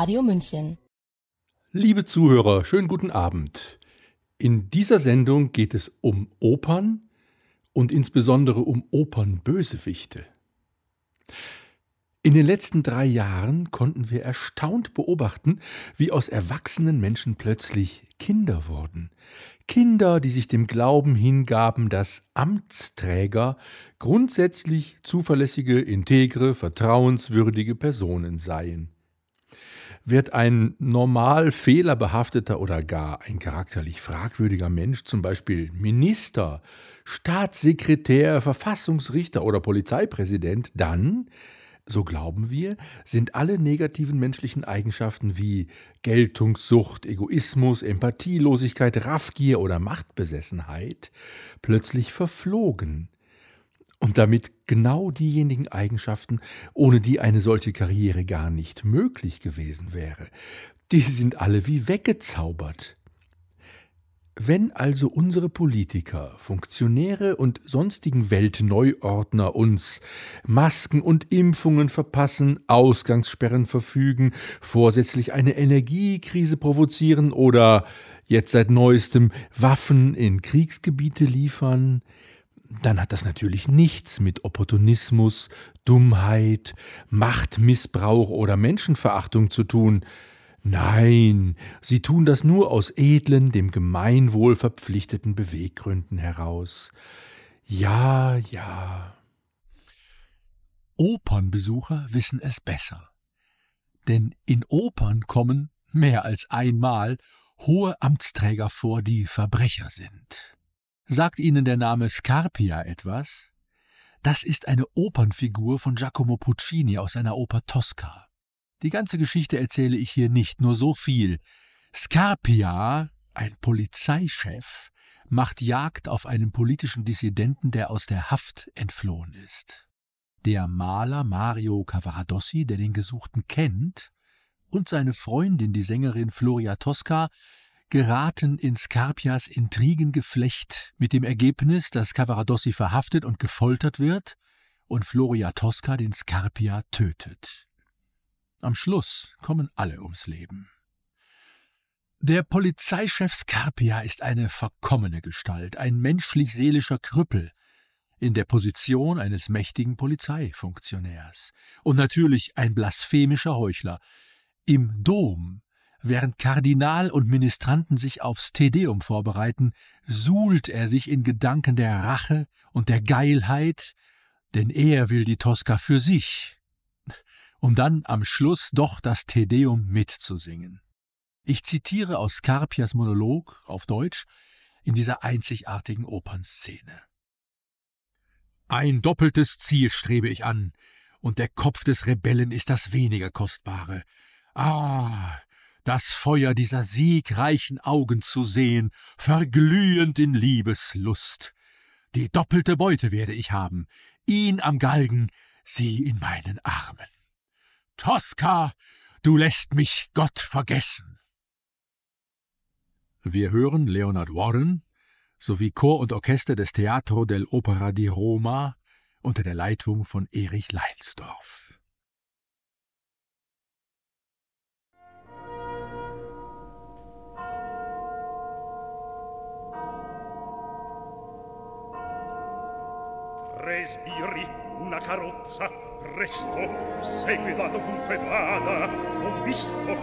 Radio München. Liebe Zuhörer, schönen guten Abend. In dieser Sendung geht es um Opern und insbesondere um Opernbösewichte. In den letzten drei Jahren konnten wir erstaunt beobachten, wie aus erwachsenen Menschen plötzlich Kinder wurden. Kinder, die sich dem Glauben hingaben, dass Amtsträger grundsätzlich zuverlässige, integre, vertrauenswürdige Personen seien wird ein normal fehlerbehafteter oder gar ein charakterlich fragwürdiger Mensch, zum Beispiel Minister, Staatssekretär, Verfassungsrichter oder Polizeipräsident, dann, so glauben wir, sind alle negativen menschlichen Eigenschaften wie Geltungssucht, Egoismus, Empathielosigkeit, Raffgier oder Machtbesessenheit plötzlich verflogen und damit genau diejenigen Eigenschaften, ohne die eine solche Karriere gar nicht möglich gewesen wäre. Die sind alle wie weggezaubert. Wenn also unsere Politiker, Funktionäre und sonstigen Weltneuordner uns Masken und Impfungen verpassen, Ausgangssperren verfügen, vorsätzlich eine Energiekrise provozieren oder jetzt seit neuestem Waffen in Kriegsgebiete liefern, dann hat das natürlich nichts mit Opportunismus, Dummheit, Machtmissbrauch oder Menschenverachtung zu tun. Nein, sie tun das nur aus edlen, dem Gemeinwohl verpflichteten Beweggründen heraus. Ja, ja. Opernbesucher wissen es besser. Denn in Opern kommen, mehr als einmal, hohe Amtsträger vor, die Verbrecher sind. Sagt Ihnen der Name Scarpia etwas? Das ist eine Opernfigur von Giacomo Puccini aus seiner Oper Tosca. Die ganze Geschichte erzähle ich hier nicht, nur so viel. Scarpia, ein Polizeichef, macht Jagd auf einen politischen Dissidenten, der aus der Haft entflohen ist. Der Maler Mario Cavaradossi, der den Gesuchten kennt, und seine Freundin, die Sängerin Floria Tosca, geraten in Scarpias Intrigengeflecht mit dem Ergebnis, dass Cavaradossi verhaftet und gefoltert wird und Floria Tosca den Scarpia tötet. Am Schluss kommen alle ums Leben. Der Polizeichef Scarpia ist eine verkommene Gestalt, ein menschlich-seelischer Krüppel, in der Position eines mächtigen Polizeifunktionärs und natürlich ein blasphemischer Heuchler. Im Dom Während Kardinal und Ministranten sich aufs Tedeum vorbereiten, suhlt er sich in Gedanken der Rache und der Geilheit, denn er will die Tosca für sich, um dann am Schluss doch das Tedeum mitzusingen. Ich zitiere aus Scarpias Monolog auf Deutsch in dieser einzigartigen Opernszene. Ein doppeltes Ziel strebe ich an, und der Kopf des Rebellen ist das weniger kostbare. Ah, das Feuer dieser siegreichen Augen zu sehen, verglühend in Liebeslust. Die doppelte Beute werde ich haben, ihn am Galgen, sie in meinen Armen. Tosca, du lässt mich Gott vergessen. Wir hören Leonard Warren sowie Chor und Orchester des Teatro dell'Opera di Roma unter der Leitung von Erich Leinsdorf. respiri una carrozza presto seguila dovunque vada ho visto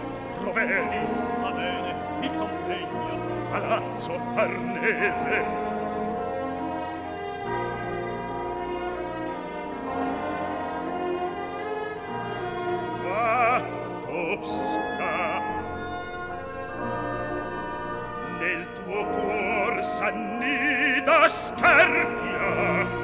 roveri va bene mi compegna palazzo farnese. Tosca. Nel tuo cuor s'annida scherfia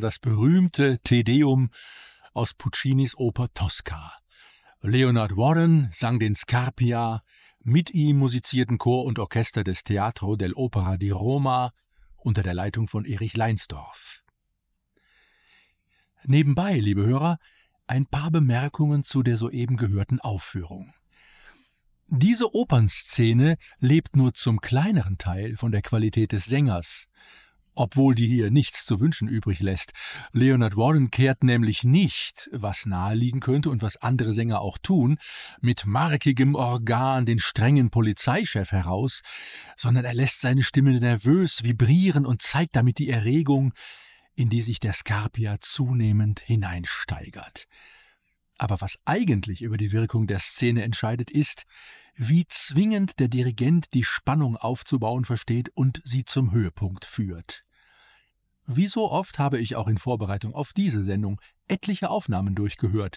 das berühmte Tedeum aus Puccinis Oper Tosca. Leonard Warren sang den Scarpia, mit ihm musizierten Chor und Orchester des Teatro dell'Opera di Roma unter der Leitung von Erich Leinsdorf. Nebenbei, liebe Hörer, ein paar Bemerkungen zu der soeben gehörten Aufführung. Diese Opernszene lebt nur zum kleineren Teil von der Qualität des Sängers, obwohl die hier nichts zu wünschen übrig lässt. Leonard Warren kehrt nämlich nicht, was naheliegen könnte und was andere Sänger auch tun, mit markigem Organ den strengen Polizeichef heraus, sondern er lässt seine Stimme nervös vibrieren und zeigt damit die Erregung, in die sich der Scarpia zunehmend hineinsteigert. Aber was eigentlich über die Wirkung der Szene entscheidet, ist, wie zwingend der Dirigent die Spannung aufzubauen versteht und sie zum Höhepunkt führt. Wie so oft habe ich auch in Vorbereitung auf diese Sendung etliche Aufnahmen durchgehört.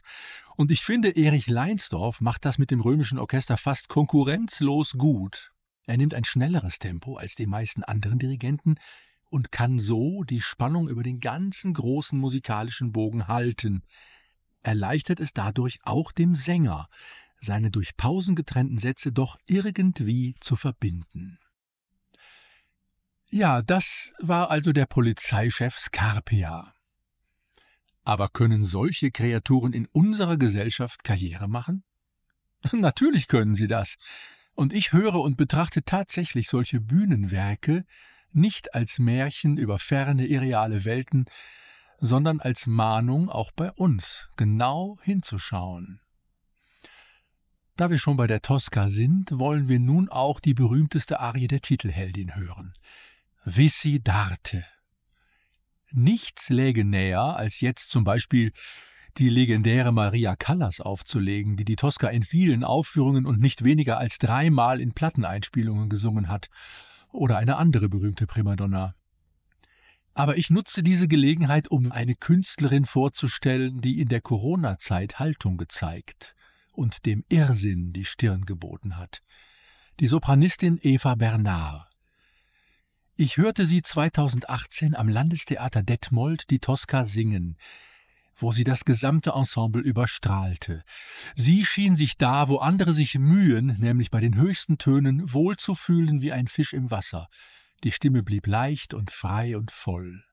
Und ich finde, Erich Leinsdorf macht das mit dem römischen Orchester fast konkurrenzlos gut. Er nimmt ein schnelleres Tempo als die meisten anderen Dirigenten und kann so die Spannung über den ganzen großen musikalischen Bogen halten. Erleichtert es dadurch auch dem Sänger, seine durch Pausen getrennten Sätze doch irgendwie zu verbinden. Ja, das war also der Polizeichef Scarpia. Aber können solche Kreaturen in unserer Gesellschaft Karriere machen? Natürlich können sie das. Und ich höre und betrachte tatsächlich solche Bühnenwerke nicht als Märchen über ferne irreale Welten, sondern als Mahnung auch bei uns genau hinzuschauen. Da wir schon bei der Tosca sind, wollen wir nun auch die berühmteste Arie der Titelheldin hören. Vissi d'arte. Nichts läge näher, als jetzt zum Beispiel die legendäre Maria Callas aufzulegen, die die Tosca in vielen Aufführungen und nicht weniger als dreimal in Platteneinspielungen gesungen hat, oder eine andere berühmte Primadonna. Aber ich nutze diese Gelegenheit, um eine Künstlerin vorzustellen, die in der Corona-Zeit Haltung gezeigt und dem Irrsinn die Stirn geboten hat. Die Sopranistin Eva Bernard. Ich hörte sie 2018 am Landestheater Detmold die Tosca singen, wo sie das gesamte Ensemble überstrahlte. Sie schien sich da, wo andere sich mühen, nämlich bei den höchsten Tönen, wohl zu fühlen wie ein Fisch im Wasser. Die Stimme blieb leicht und frei und voll.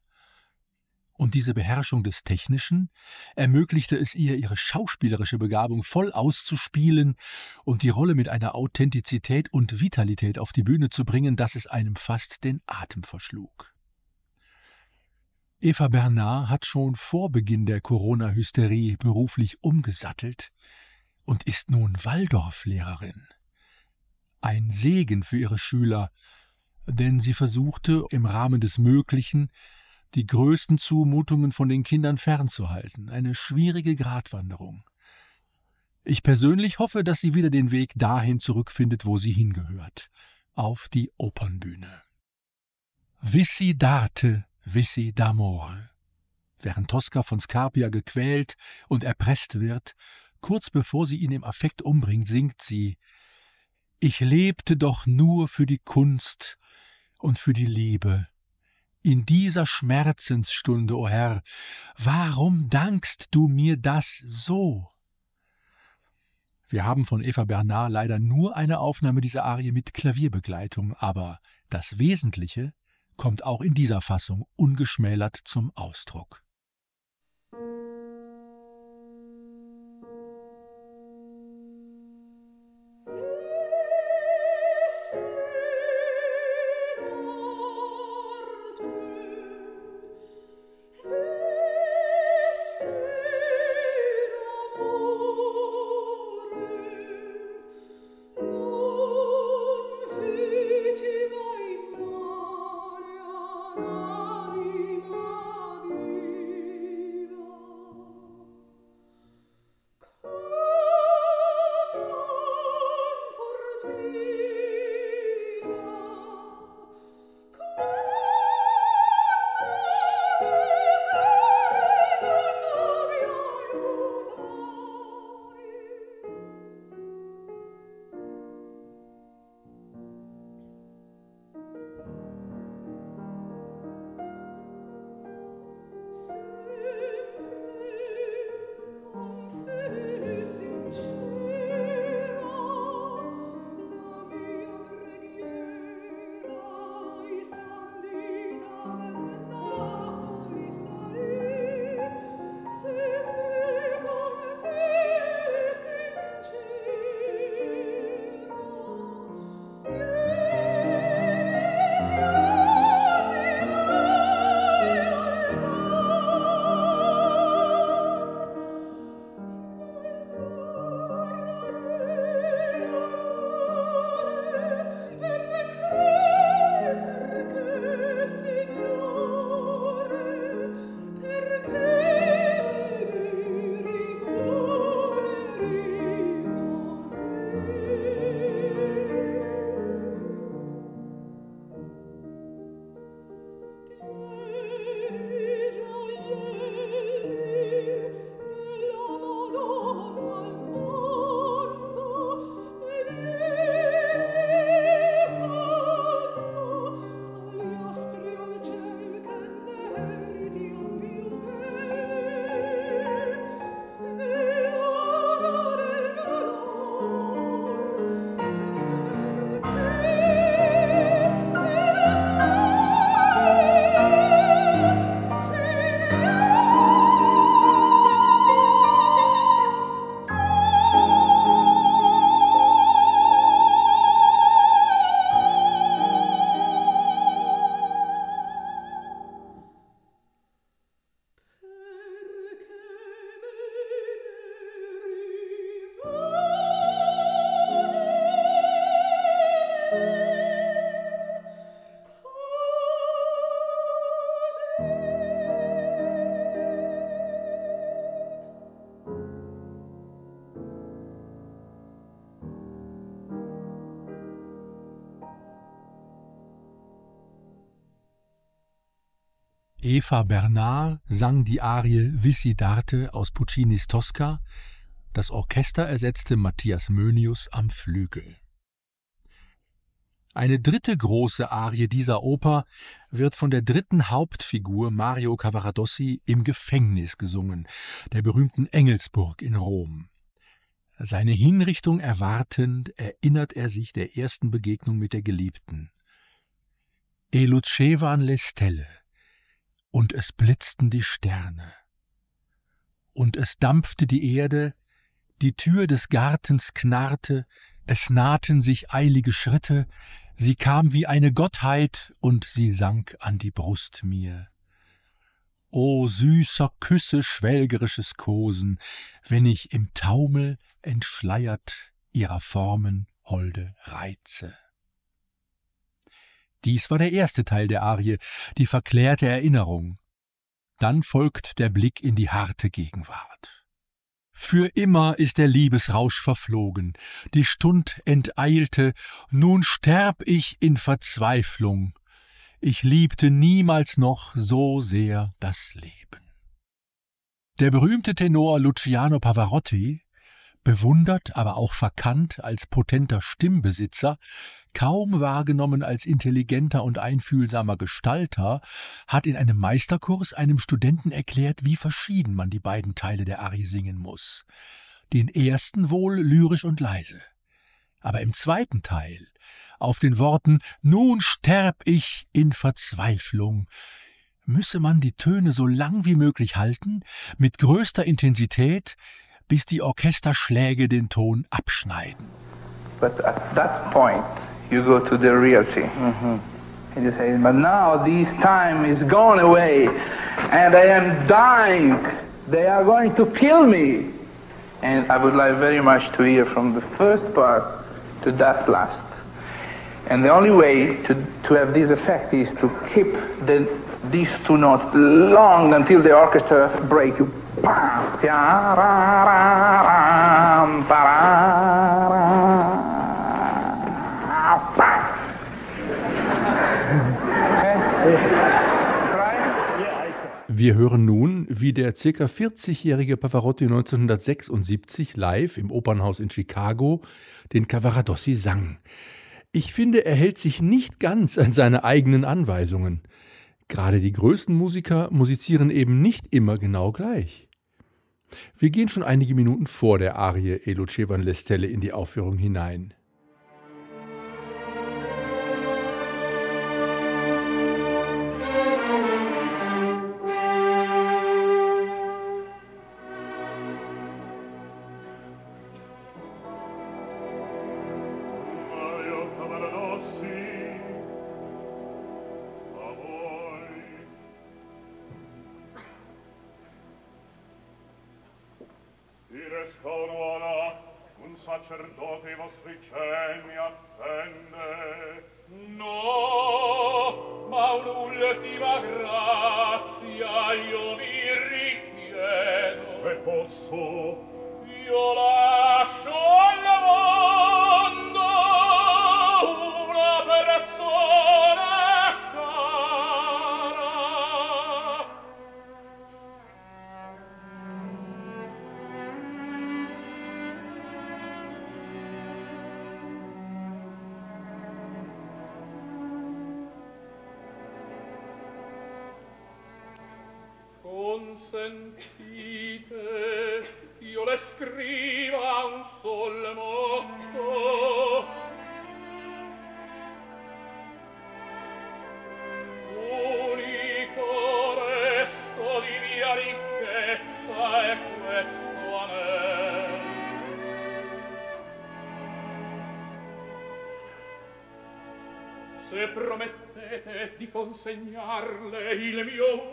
Und diese Beherrschung des Technischen ermöglichte es ihr, ihre schauspielerische Begabung voll auszuspielen und die Rolle mit einer Authentizität und Vitalität auf die Bühne zu bringen, dass es einem fast den Atem verschlug. Eva Bernard hat schon vor Beginn der Corona-Hysterie beruflich umgesattelt und ist nun Waldorflehrerin. Ein Segen für ihre Schüler, denn sie versuchte im Rahmen des Möglichen die größten Zumutungen von den Kindern fernzuhalten, eine schwierige Gratwanderung. Ich persönlich hoffe, dass sie wieder den Weg dahin zurückfindet, wo sie hingehört, auf die Opernbühne. Vissi date Vissi d'amore. Während Tosca von Scarpia gequält und erpresst wird, kurz bevor sie ihn im Affekt umbringt, singt sie Ich lebte doch nur für die Kunst und für die Liebe. In dieser Schmerzensstunde, o oh Herr, warum dankst du mir das so? Wir haben von Eva Bernard leider nur eine Aufnahme dieser Arie mit Klavierbegleitung, aber das Wesentliche kommt auch in dieser Fassung ungeschmälert zum Ausdruck. Eva Bernard sang die Arie Visidarte aus Puccinis Tosca, das Orchester ersetzte Matthias Mönius am Flügel. Eine dritte große Arie dieser Oper wird von der dritten Hauptfigur Mario Cavaradossi im Gefängnis gesungen, der berühmten Engelsburg in Rom. Seine Hinrichtung erwartend erinnert er sich der ersten Begegnung mit der Geliebten. E lucevan le stelle, und es blitzten die Sterne. Und es dampfte die Erde, die Tür des Gartens knarrte, es nahten sich eilige Schritte, sie kam wie eine Gottheit und sie sank an die Brust mir. O süßer Küsse schwelgerisches Kosen, wenn ich im Taumel entschleiert ihrer Formen holde Reize. Dies war der erste Teil der Arie, die verklärte Erinnerung. Dann folgt der Blick in die harte Gegenwart. Für immer ist der Liebesrausch verflogen, die Stund enteilte, nun sterb ich in Verzweiflung. Ich liebte niemals noch so sehr das Leben. Der berühmte Tenor Luciano Pavarotti bewundert, aber auch verkannt als potenter Stimmbesitzer, kaum wahrgenommen als intelligenter und einfühlsamer Gestalter, hat in einem Meisterkurs einem Studenten erklärt, wie verschieden man die beiden Teile der Arie singen muss. Den ersten wohl lyrisch und leise. Aber im zweiten Teil, auf den Worten Nun sterb ich in Verzweiflung, müsse man die Töne so lang wie möglich halten, mit größter Intensität, bis die Orchesterschläge den Ton abschneiden. But at that point you go to the reality. Mm-hmm. And you say, but now this time is gone away and I am dying. They are going to kill me. And I would like very much to hear from the first part to that last. And the only way to, to have this effect is to keep the, these two notes long until the orchestra break. Wir hören nun, wie der ca. 40-jährige Pavarotti 1976 live im Opernhaus in Chicago den Cavaradossi sang. Ich finde, er hält sich nicht ganz an seine eigenen Anweisungen. Gerade die größten Musiker musizieren eben nicht immer genau gleich. Wir gehen schon einige Minuten vor der Arie Elucevan Lestelle in die Aufführung hinein. consegnarle il mio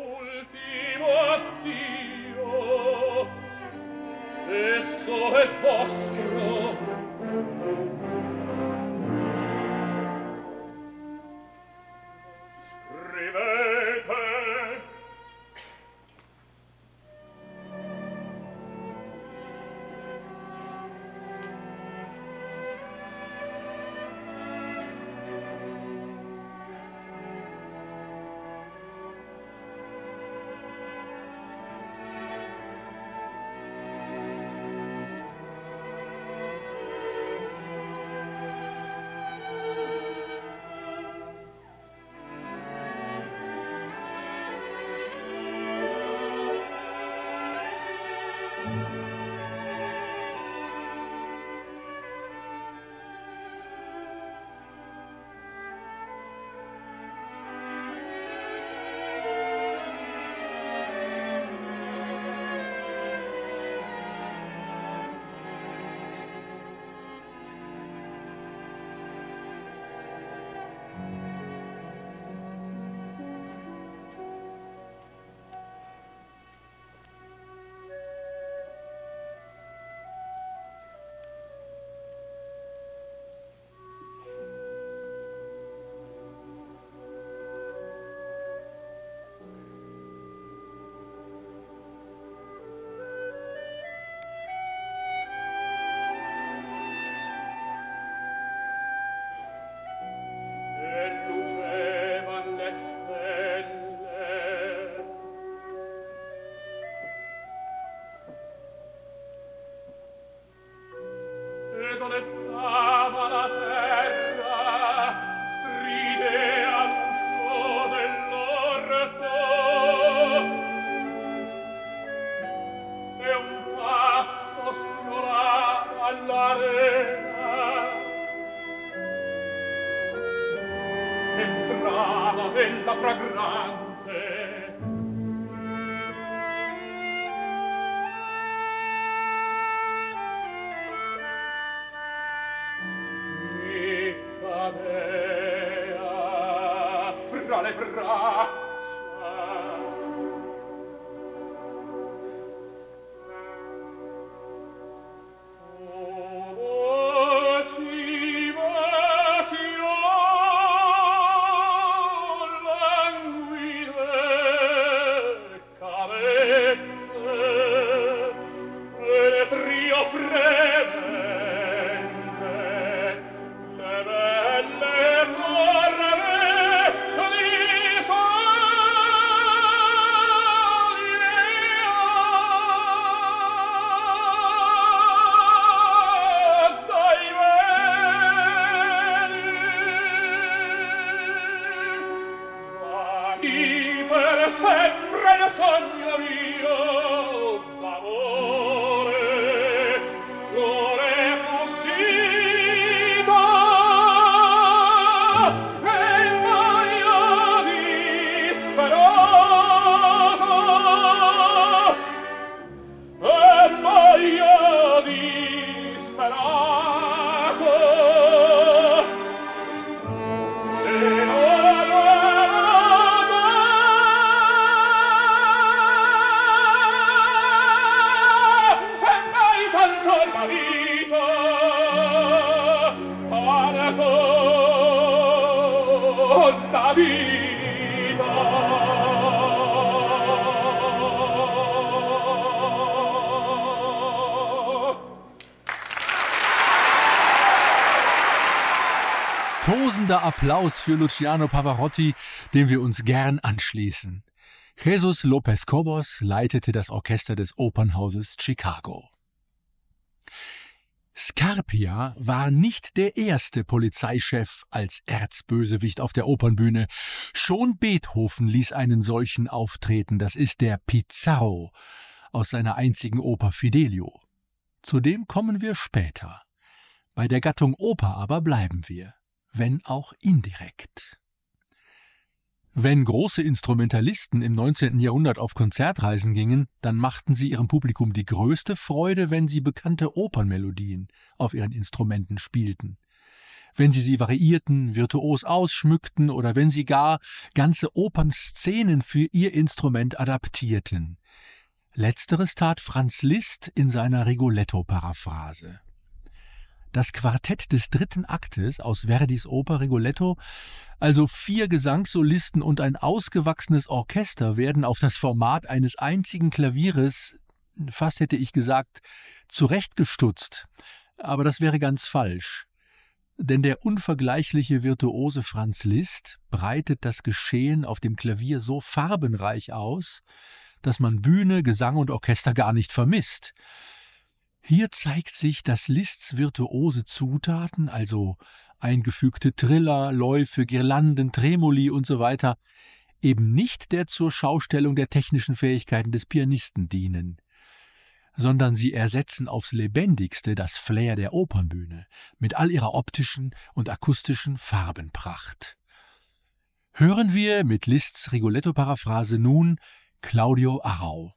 errante Tosender Applaus für Luciano Pavarotti, dem wir uns gern anschließen. Jesus Lopez Cobos leitete das Orchester des Opernhauses Chicago. Scarpia war nicht der erste Polizeichef als Erzbösewicht auf der Opernbühne. Schon Beethoven ließ einen solchen auftreten, das ist der Pizarro aus seiner einzigen Oper Fidelio. Zu dem kommen wir später. Bei der Gattung Oper aber bleiben wir wenn auch indirekt. Wenn große Instrumentalisten im 19. Jahrhundert auf Konzertreisen gingen, dann machten sie ihrem Publikum die größte Freude, wenn sie bekannte Opernmelodien auf ihren Instrumenten spielten. Wenn sie sie variierten, virtuos ausschmückten oder wenn sie gar ganze Opernszenen für ihr Instrument adaptierten. Letzteres tat Franz Liszt in seiner Rigoletto-Paraphrase. Das Quartett des dritten Aktes aus Verdis Oper Rigoletto, also vier Gesangssolisten und ein ausgewachsenes Orchester, werden auf das Format eines einzigen Klavieres, fast hätte ich gesagt, zurechtgestutzt. Aber das wäre ganz falsch. Denn der unvergleichliche Virtuose Franz Liszt breitet das Geschehen auf dem Klavier so farbenreich aus, dass man Bühne, Gesang und Orchester gar nicht vermisst. Hier zeigt sich, dass Liszt's virtuose Zutaten, also eingefügte Triller, Läufe, Girlanden, Tremoli und so weiter, eben nicht der zur Schaustellung der technischen Fähigkeiten des Pianisten dienen, sondern sie ersetzen aufs lebendigste das Flair der Opernbühne mit all ihrer optischen und akustischen Farbenpracht. Hören wir mit Liszt's Rigoletto-Paraphrase nun Claudio Arrau.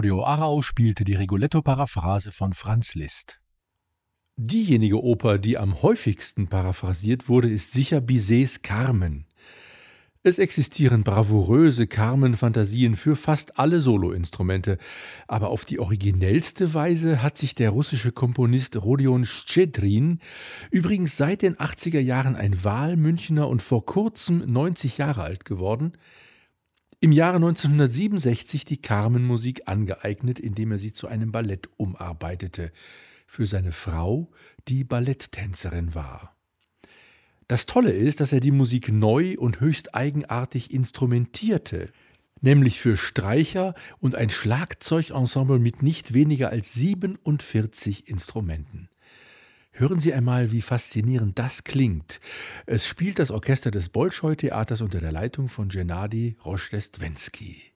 Claudio Arrau spielte die Rigoletto-Paraphrase von Franz Liszt. Diejenige Oper, die am häufigsten paraphrasiert wurde, ist sicher Bizets Carmen. Es existieren bravouröse Carmen-Fantasien für fast alle Soloinstrumente, aber auf die originellste Weise hat sich der russische Komponist Rodion Schedrin, übrigens seit den 80er Jahren ein Wahlmünchner und vor kurzem 90 Jahre alt geworden, im Jahre 1967 die Carmen-Musik angeeignet, indem er sie zu einem Ballett umarbeitete, für seine Frau, die Balletttänzerin war. Das Tolle ist, dass er die Musik neu und höchst eigenartig instrumentierte, nämlich für Streicher und ein Schlagzeugensemble mit nicht weniger als 47 Instrumenten. Hören Sie einmal, wie faszinierend das klingt. Es spielt das Orchester des Bolschoi-Theaters unter der Leitung von Gennady Roschdestwensky.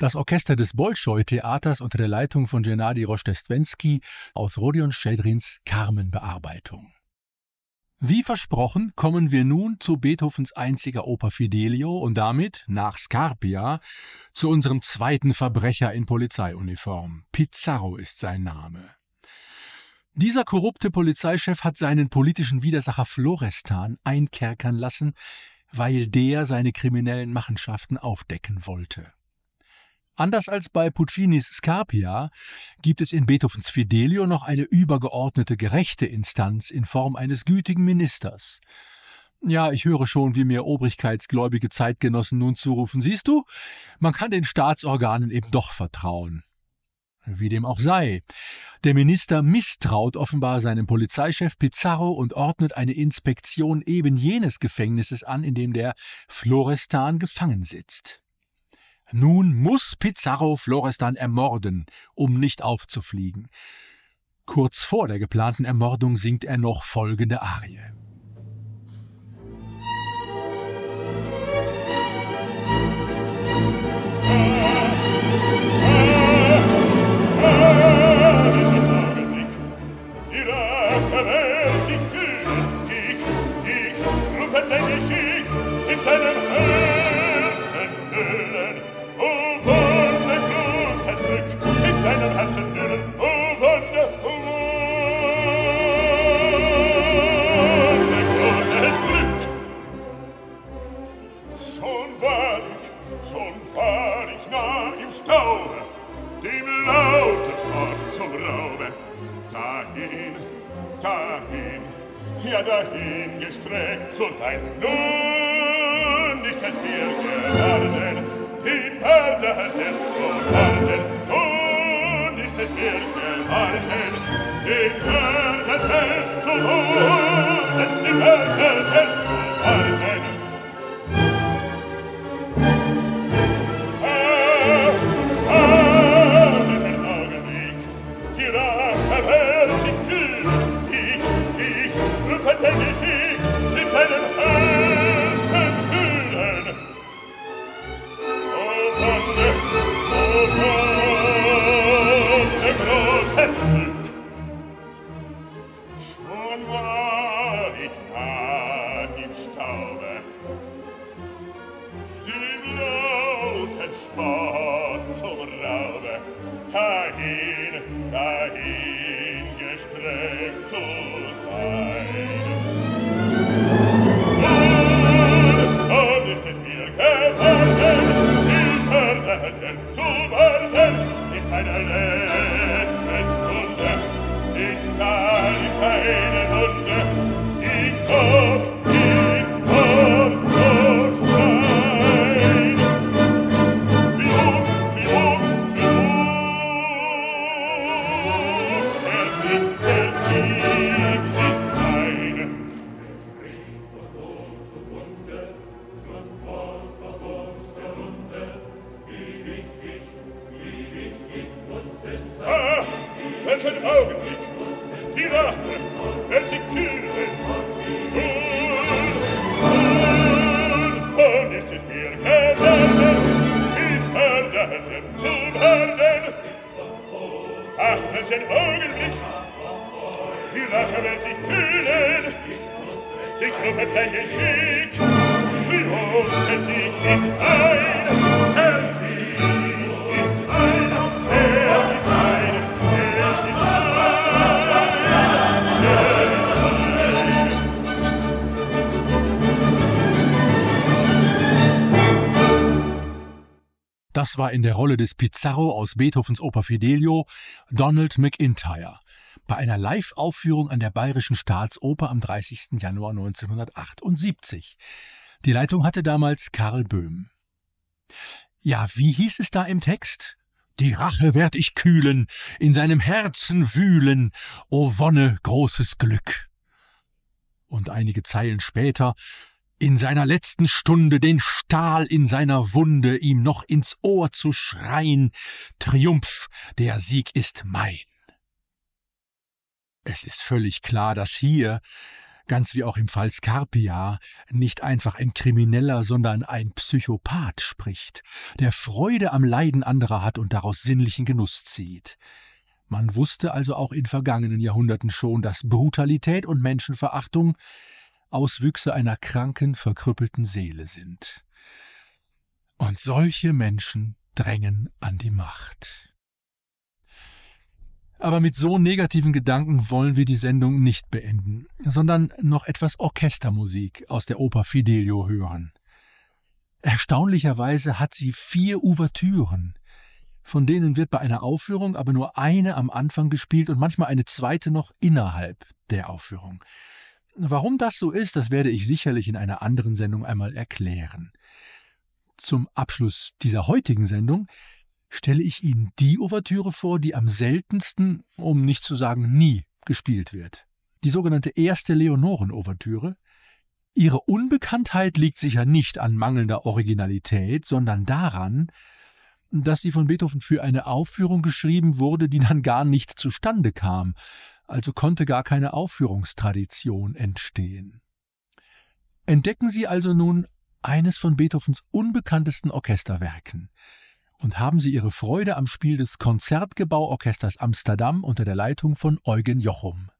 Das Orchester des Bolschoi-Theaters unter der Leitung von Gennady Roschdestwensky aus Rodion Schedrins Carmen-Bearbeitung. Wie versprochen kommen wir nun zu Beethovens einziger Oper Fidelio und damit, nach Scarpia, zu unserem zweiten Verbrecher in Polizeiuniform. Pizarro ist sein Name. Dieser korrupte Polizeichef hat seinen politischen Widersacher Florestan einkerkern lassen, weil der seine kriminellen Machenschaften aufdecken wollte. Anders als bei Puccinis Scarpia gibt es in Beethovens Fidelio noch eine übergeordnete gerechte Instanz in Form eines gütigen Ministers. Ja, ich höre schon, wie mir obrigkeitsgläubige Zeitgenossen nun zurufen. Siehst du, man kann den Staatsorganen eben doch vertrauen. Wie dem auch sei. Der Minister misstraut offenbar seinem Polizeichef Pizarro und ordnet eine Inspektion eben jenes Gefängnisses an, in dem der Florestan gefangen sitzt. Nun muss Pizarro Florestan ermorden, um nicht aufzufliegen. Kurz vor der geplanten Ermordung singt er noch folgende Arie. ja dahin gestreckt zu sein. Nun ist es mir geworden, im Mörder selbst zu werden. Nun ist es mir geworden, im Mörder selbst zu werden, im Mörder selbst Das war in der Rolle des Pizarro aus Beethovens Oper Fidelio Donald McIntyre bei einer Live-Aufführung an der Bayerischen Staatsoper am 30. Januar 1978. Die Leitung hatte damals Karl Böhm. Ja, wie hieß es da im Text? Die Rache werd ich kühlen, in seinem Herzen wühlen, o Wonne, großes Glück. Und einige Zeilen später in seiner letzten Stunde den Stahl in seiner Wunde ihm noch ins Ohr zu schreien, Triumph, der Sieg ist mein. Es ist völlig klar, dass hier ganz wie auch im Fall Scarpia, nicht einfach ein Krimineller, sondern ein Psychopath spricht, der Freude am Leiden anderer hat und daraus sinnlichen Genuss zieht. Man wusste also auch in vergangenen Jahrhunderten schon, dass Brutalität und Menschenverachtung Auswüchse einer kranken, verkrüppelten Seele sind. Und solche Menschen drängen an die Macht. Aber mit so negativen Gedanken wollen wir die Sendung nicht beenden, sondern noch etwas Orchestermusik aus der Oper Fidelio hören. Erstaunlicherweise hat sie vier Ouvertüren. Von denen wird bei einer Aufführung aber nur eine am Anfang gespielt und manchmal eine zweite noch innerhalb der Aufführung. Warum das so ist, das werde ich sicherlich in einer anderen Sendung einmal erklären. Zum Abschluss dieser heutigen Sendung stelle ich Ihnen die Ouvertüre vor, die am seltensten, um nicht zu sagen nie, gespielt wird. Die sogenannte erste Leonoren-Ouvertüre. Ihre Unbekanntheit liegt sicher nicht an mangelnder Originalität, sondern daran, dass sie von Beethoven für eine Aufführung geschrieben wurde, die dann gar nicht zustande kam, also konnte gar keine Aufführungstradition entstehen. Entdecken Sie also nun eines von Beethovens unbekanntesten Orchesterwerken, und haben Sie Ihre Freude am Spiel des Konzertgebauorchesters Amsterdam unter der Leitung von Eugen Jochum.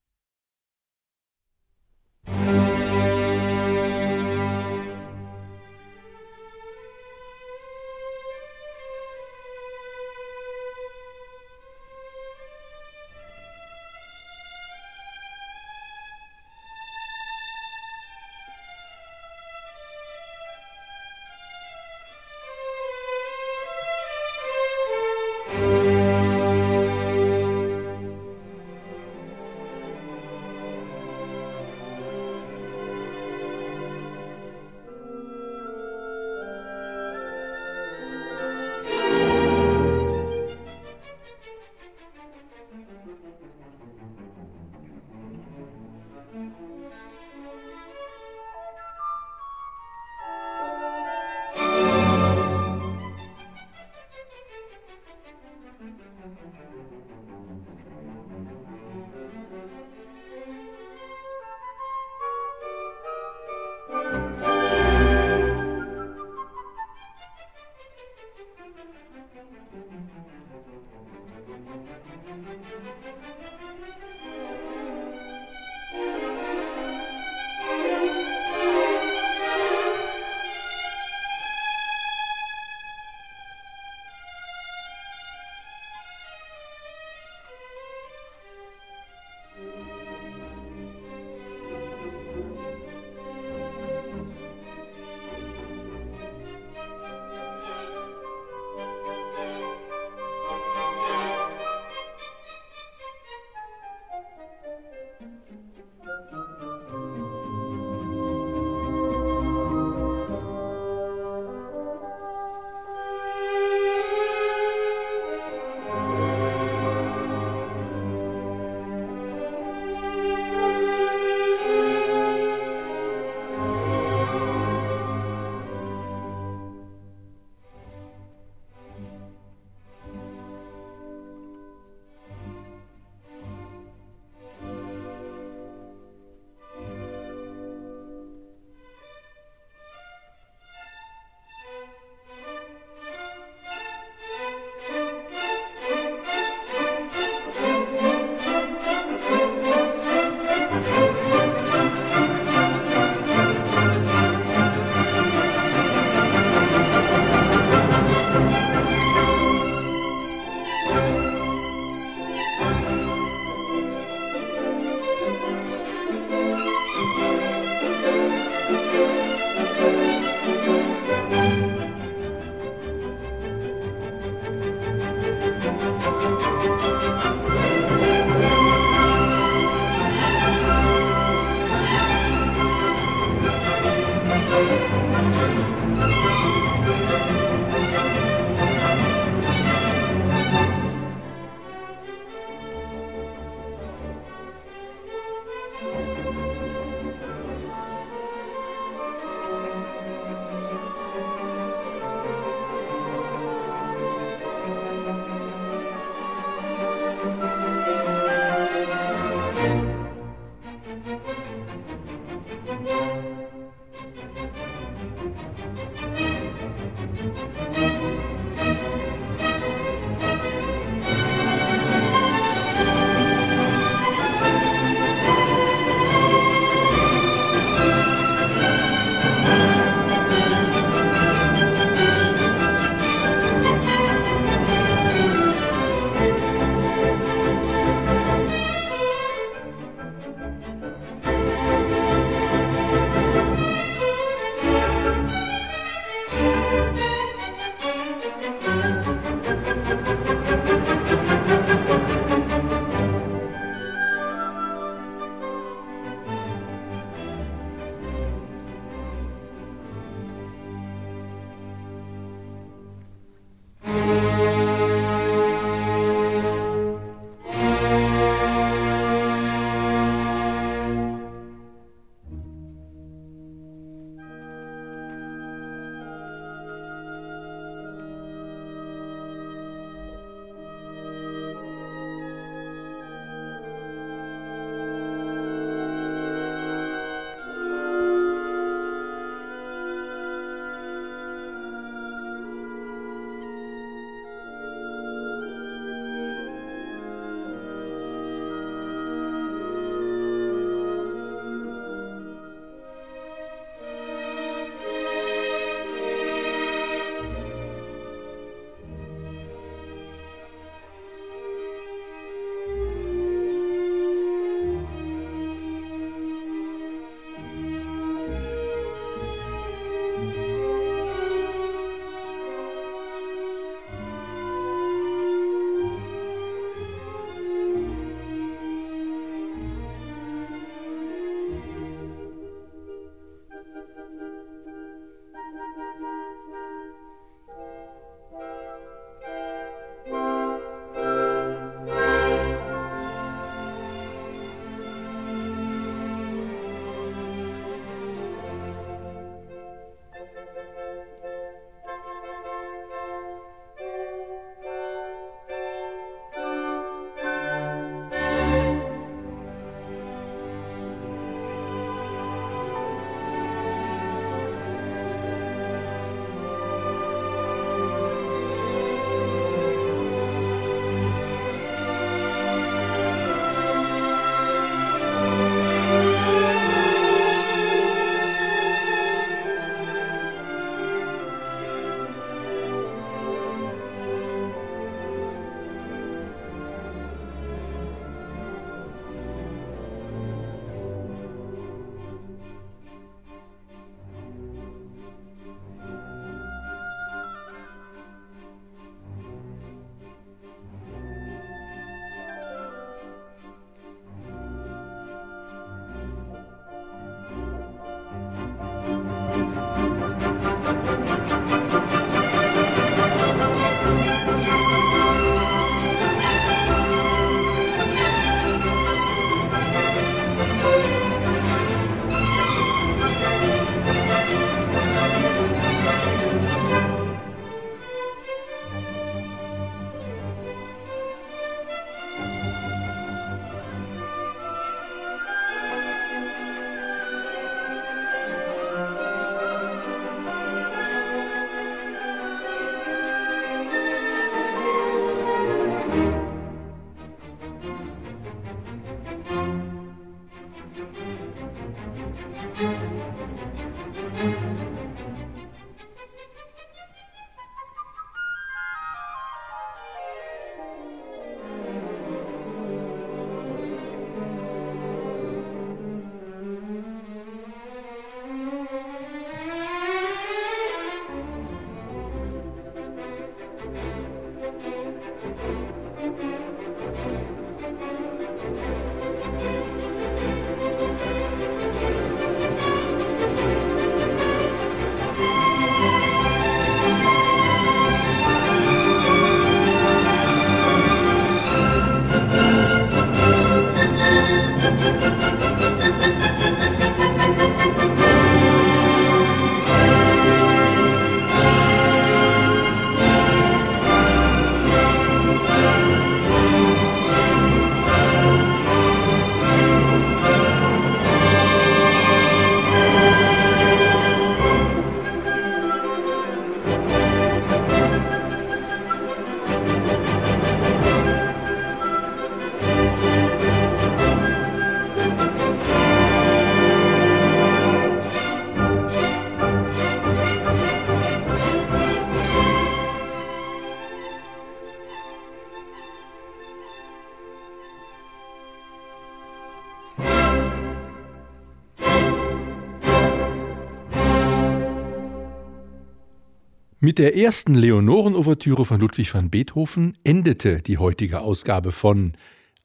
Mit der ersten Leonoren-Ouvertüre von Ludwig van Beethoven endete die heutige Ausgabe von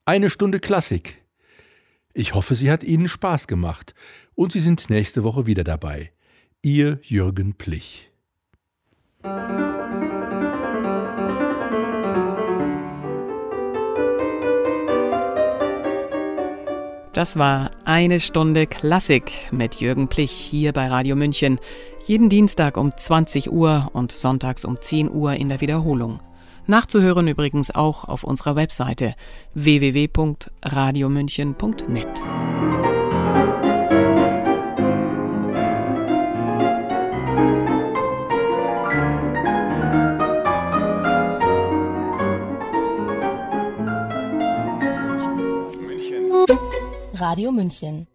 Eine Stunde Klassik. Ich hoffe, sie hat Ihnen Spaß gemacht und Sie sind nächste Woche wieder dabei. Ihr Jürgen Plich. Das war eine Stunde Klassik mit Jürgen Plich hier bei Radio München. Jeden Dienstag um 20 Uhr und sonntags um 10 Uhr in der Wiederholung. Nachzuhören übrigens auch auf unserer Webseite www.radiomünchen.net. Radio München